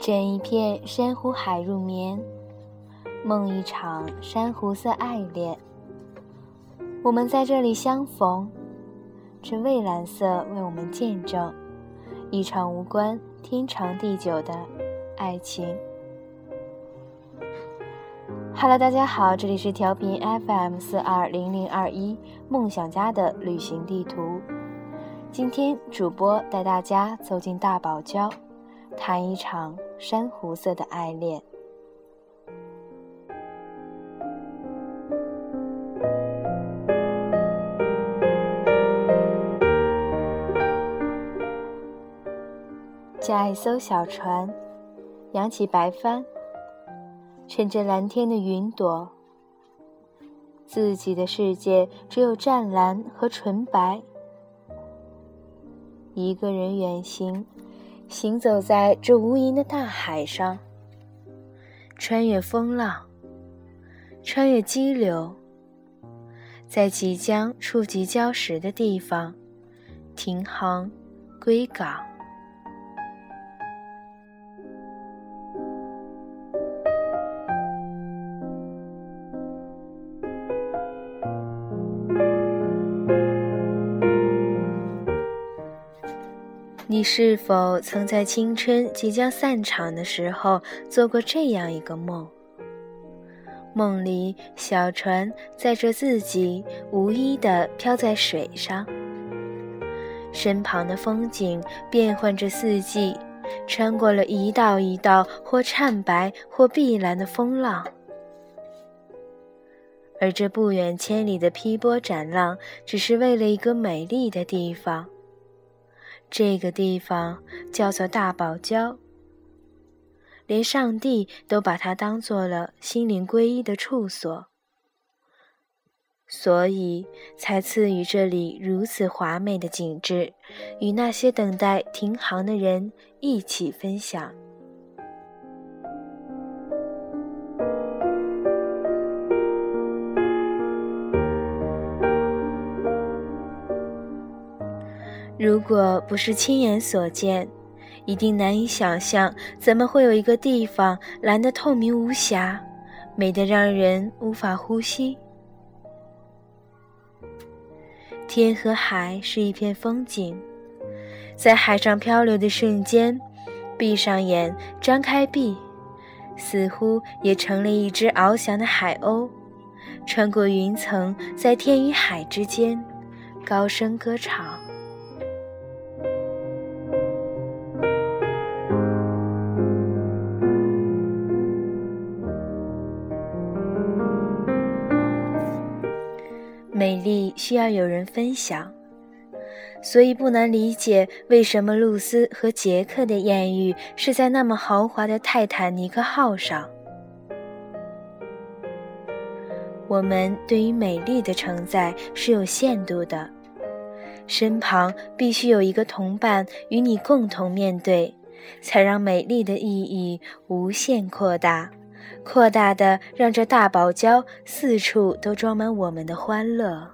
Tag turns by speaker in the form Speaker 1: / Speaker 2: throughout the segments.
Speaker 1: 枕一片珊瑚海入眠，梦一场珊瑚色爱恋。我们在这里相逢，这蔚蓝色为我们见证一场无关天长地久的爱情。Hello，大家好，这里是调频 FM 四二零零二一梦想家的旅行地图。今天主播带大家走进大堡礁。谈一场珊瑚色的爱恋。驾一艘小船，扬起白帆，乘着蓝天的云朵，自己的世界只有湛蓝和纯白。一个人远行。行走在这无垠的大海上，穿越风浪，穿越激流，在即将触及礁石的地方停航归港。你是否曾在青春即将散场的时候做过这样一个梦？梦里，小船载着自己无依地飘在水上，身旁的风景变换着四季，穿过了一道一道或灿白或碧蓝的风浪，而这不远千里的劈波斩浪，只是为了一个美丽的地方。这个地方叫做大堡礁，连上帝都把它当做了心灵皈依的处所，所以才赐予这里如此华美的景致，与那些等待停航的人一起分享。如果不是亲眼所见，一定难以想象，怎么会有一个地方蓝得透明无瑕，美得让人无法呼吸。天和海是一片风景，在海上漂流的瞬间，闭上眼，张开臂，似乎也成了一只翱翔的海鸥，穿过云层，在天与海之间，高声歌唱。美丽需要有人分享，所以不难理解为什么露丝和杰克的艳遇是在那么豪华的泰坦尼克号上。我们对于美丽的承载是有限度的，身旁必须有一个同伴与你共同面对，才让美丽的意义无限扩大。扩大的，让这大堡礁四处都装满我们的欢乐。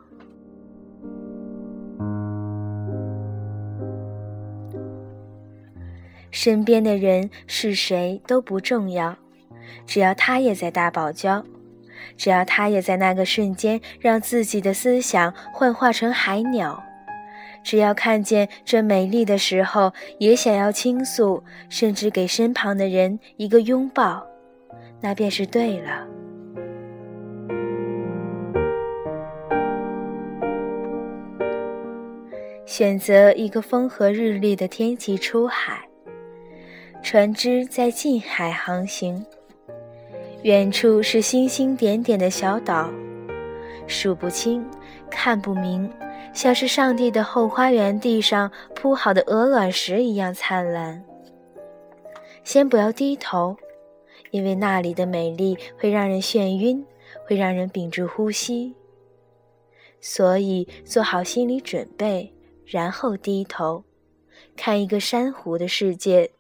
Speaker 1: 身边的人是谁都不重要，只要他也在大堡礁，只要他也在那个瞬间让自己的思想幻化成海鸟，只要看见这美丽的时候也想要倾诉，甚至给身旁的人一个拥抱。那便是对了。选择一个风和日丽的天气出海，船只在近海航行，远处是星星点点的小岛，数不清，看不明，像是上帝的后花园地上铺好的鹅卵石一样灿烂。先不要低头，因为那里的美丽会让人眩晕，会让人屏住呼吸。所以做好心理准备，然后低头，看一个珊瑚的世界，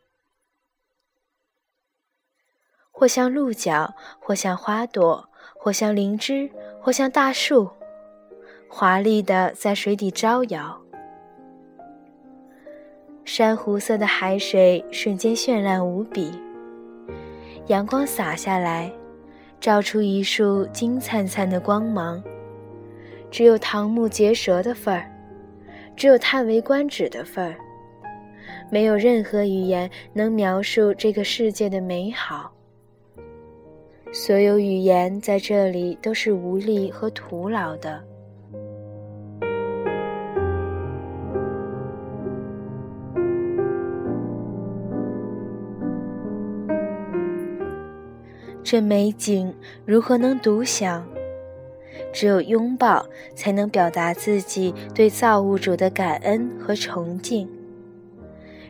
Speaker 1: 或像鹿角，或像花朵，或像灵芝，或像大树，华丽的在水底招摇。珊瑚色的海水瞬间绚烂无比，阳光洒下来，照出一束金灿灿的光芒。只有瞠目结舌的份儿，只有叹为观止的份儿，没有任何语言能描述这个世界的美好。所有语言在这里都是无力和徒劳的。这美景如何能独享？只有拥抱，才能表达自己对造物主的感恩和崇敬；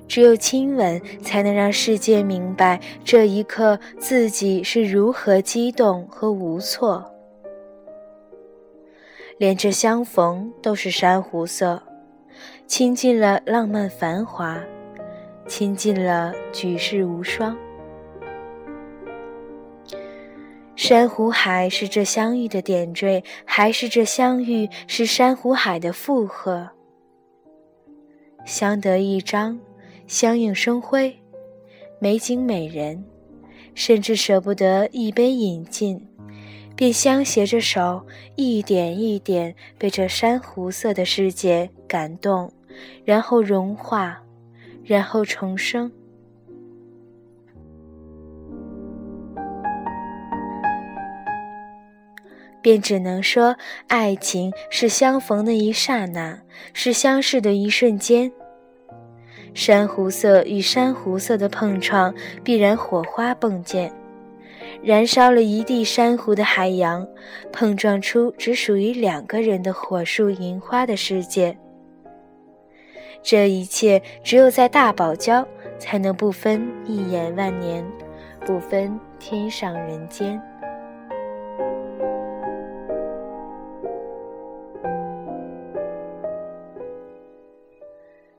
Speaker 1: 只有亲吻，才能让世界明白这一刻自己是如何激动和无措。连这相逢都是珊瑚色，倾尽了浪漫繁华，倾尽了举世无双。珊瑚海是这相遇的点缀，还是这相遇是珊瑚海的负荷？相得益彰，相映生辉，美景美人，甚至舍不得一杯饮尽，便相携着手，一点一点被这珊瑚色的世界感动，然后融化，然后重生。便只能说，爱情是相逢的一刹那，是相视的一瞬间。珊瑚色与珊瑚色的碰撞，必然火花迸溅，燃烧了一地珊瑚的海洋，碰撞出只属于两个人的火树银花的世界。这一切，只有在大堡礁，才能不分一眼万年，不分天上人间。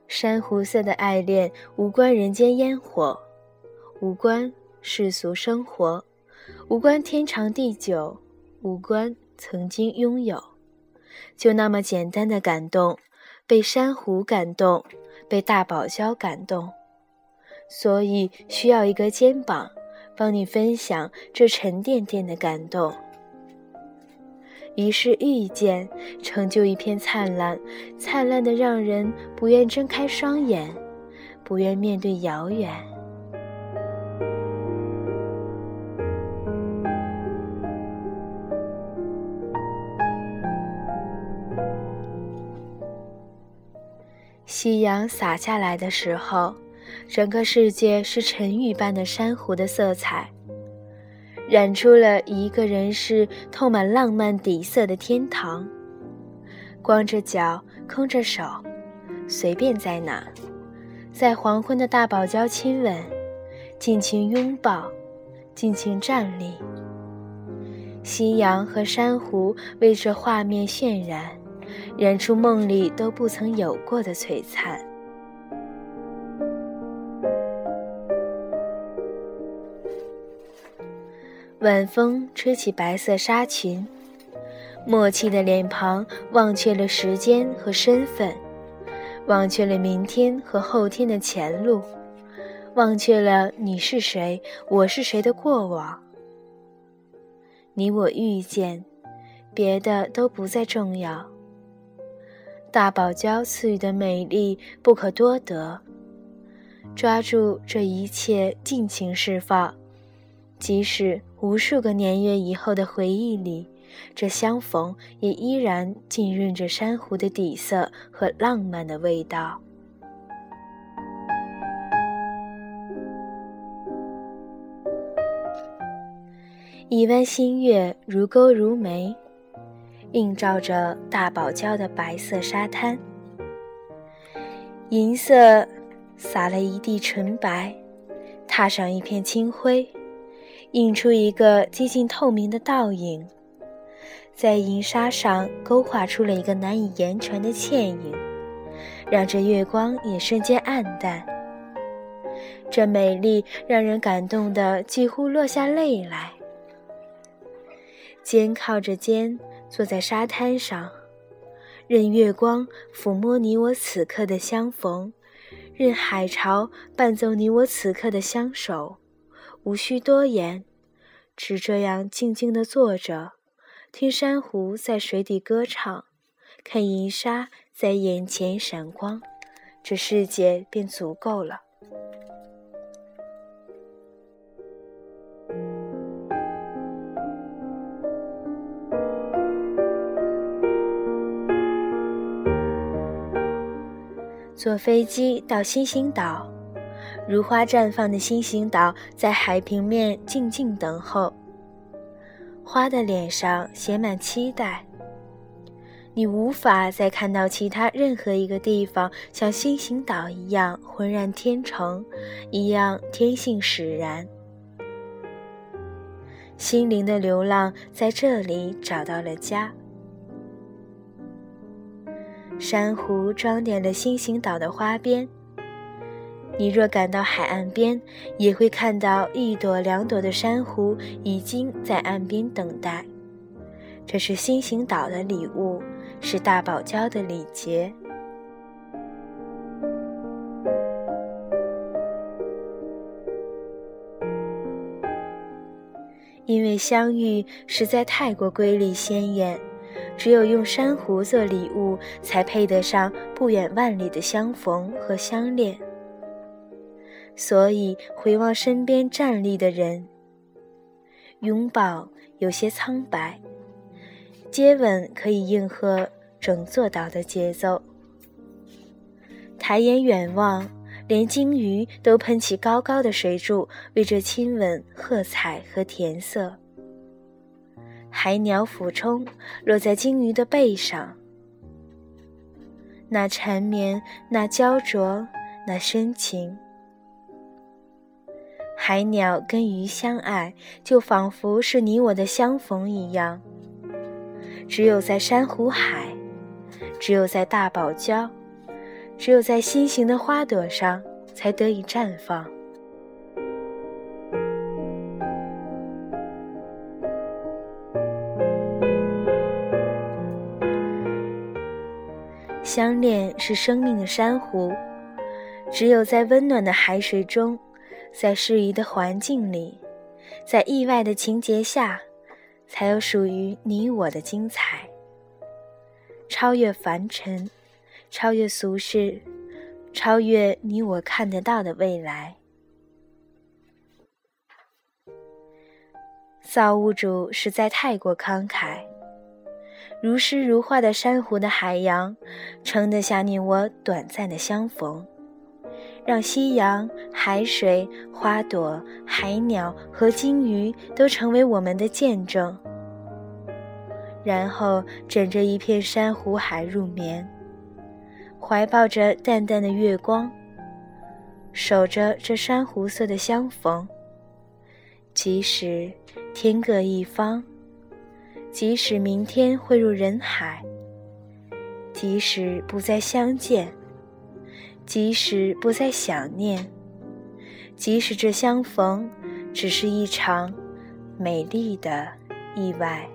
Speaker 1: 珊瑚色的爱恋无关人间烟火，无关世俗生活，无关天长地久，无关曾经拥有，就那么简单的感动，被珊瑚感动，被大堡礁感动，所以需要一个肩膀，帮你分享这沉甸甸的感动。于是遇见，成就一片灿烂，灿烂的让人不愿睁开双眼，不愿面对遥远。夕阳洒下来的时候，整个世界是沉郁般的珊瑚的色彩。染出了一个人是透满浪漫底色的天堂，光着脚，空着手，随便在哪，在黄昏的大堡礁亲吻，尽情拥抱，尽情站立。夕阳和珊瑚为这画面渲染，染出梦里都不曾有过的璀璨。晚风吹起白色纱裙，默契的脸庞忘却了时间和身份，忘却了明天和后天的前路，忘却了你是谁，我是谁的过往。你我遇见，别的都不再重要。大堡礁赐予的美丽不可多得，抓住这一切，尽情释放。即使无数个年月以后的回忆里，这相逢也依然浸润着珊瑚的底色和浪漫的味道。一弯新月如钩如眉，映照着大堡礁的白色沙滩，银色洒了一地纯白。踏上一片青灰，映出一个接近透明的倒影，在银沙上勾画出了一个难以言传的倩影，让这月光也瞬间暗淡。这美丽让人感动的几乎落下泪来。肩靠着肩坐在沙滩上，任月光抚摸你我此刻的相逢，任海潮伴奏你我此刻的相守，无需多言，只这样静静地坐着，听珊瑚在水底歌唱，看银沙在眼前闪光，这世界便足够了。坐飞机到星星岛，如花绽放的星星岛在海平面静静等候。花的脸上写满期待。你无法再看到其他任何一个地方像星星岛一样浑然天成，一样天性使然。心灵的流浪在这里找到了家。珊瑚装点了星星岛的花边。你若赶到海岸边，也会看到一朵两朵的珊瑚已经在岸边等待。这是星形岛的礼物，是大堡礁的礼节。因为相遇实在太过瑰丽鲜艳。只有用珊瑚做礼物，才配得上不远万里的相逢和相恋。所以回望身边站立的人，拥抱有些苍白，接吻可以应和整座岛的节奏。抬眼远望，连鲸鱼都喷起高高的水柱，为这亲吻喝彩和填色。海鸟俯冲，落在鲸鱼的背上。那缠绵，那焦灼，那深情。海鸟跟鱼相爱，就仿佛是你我的相逢一样。只有在珊瑚海，只有在大堡礁，只有在心形的花朵上，才得以绽放。相恋是生命的珊瑚，只有在温暖的海水中，在适宜的环境里，在意外的情节下，才有属于你我的精彩。超越凡尘，超越俗世，超越你我看得到的未来。造物主实在太过慷慨。如诗如画的珊瑚的海洋，撑得下你我短暂的相逢，让夕阳、海水、花朵、海鸟和鲸鱼都成为我们的见证。然后枕着一片珊瑚海入眠，怀抱着淡淡的月光，守着这珊瑚色的相逢。即使天各一方。即使明天汇入人海，即使不再相见，即使不再想念，即使这相逢只是一场美丽的意外。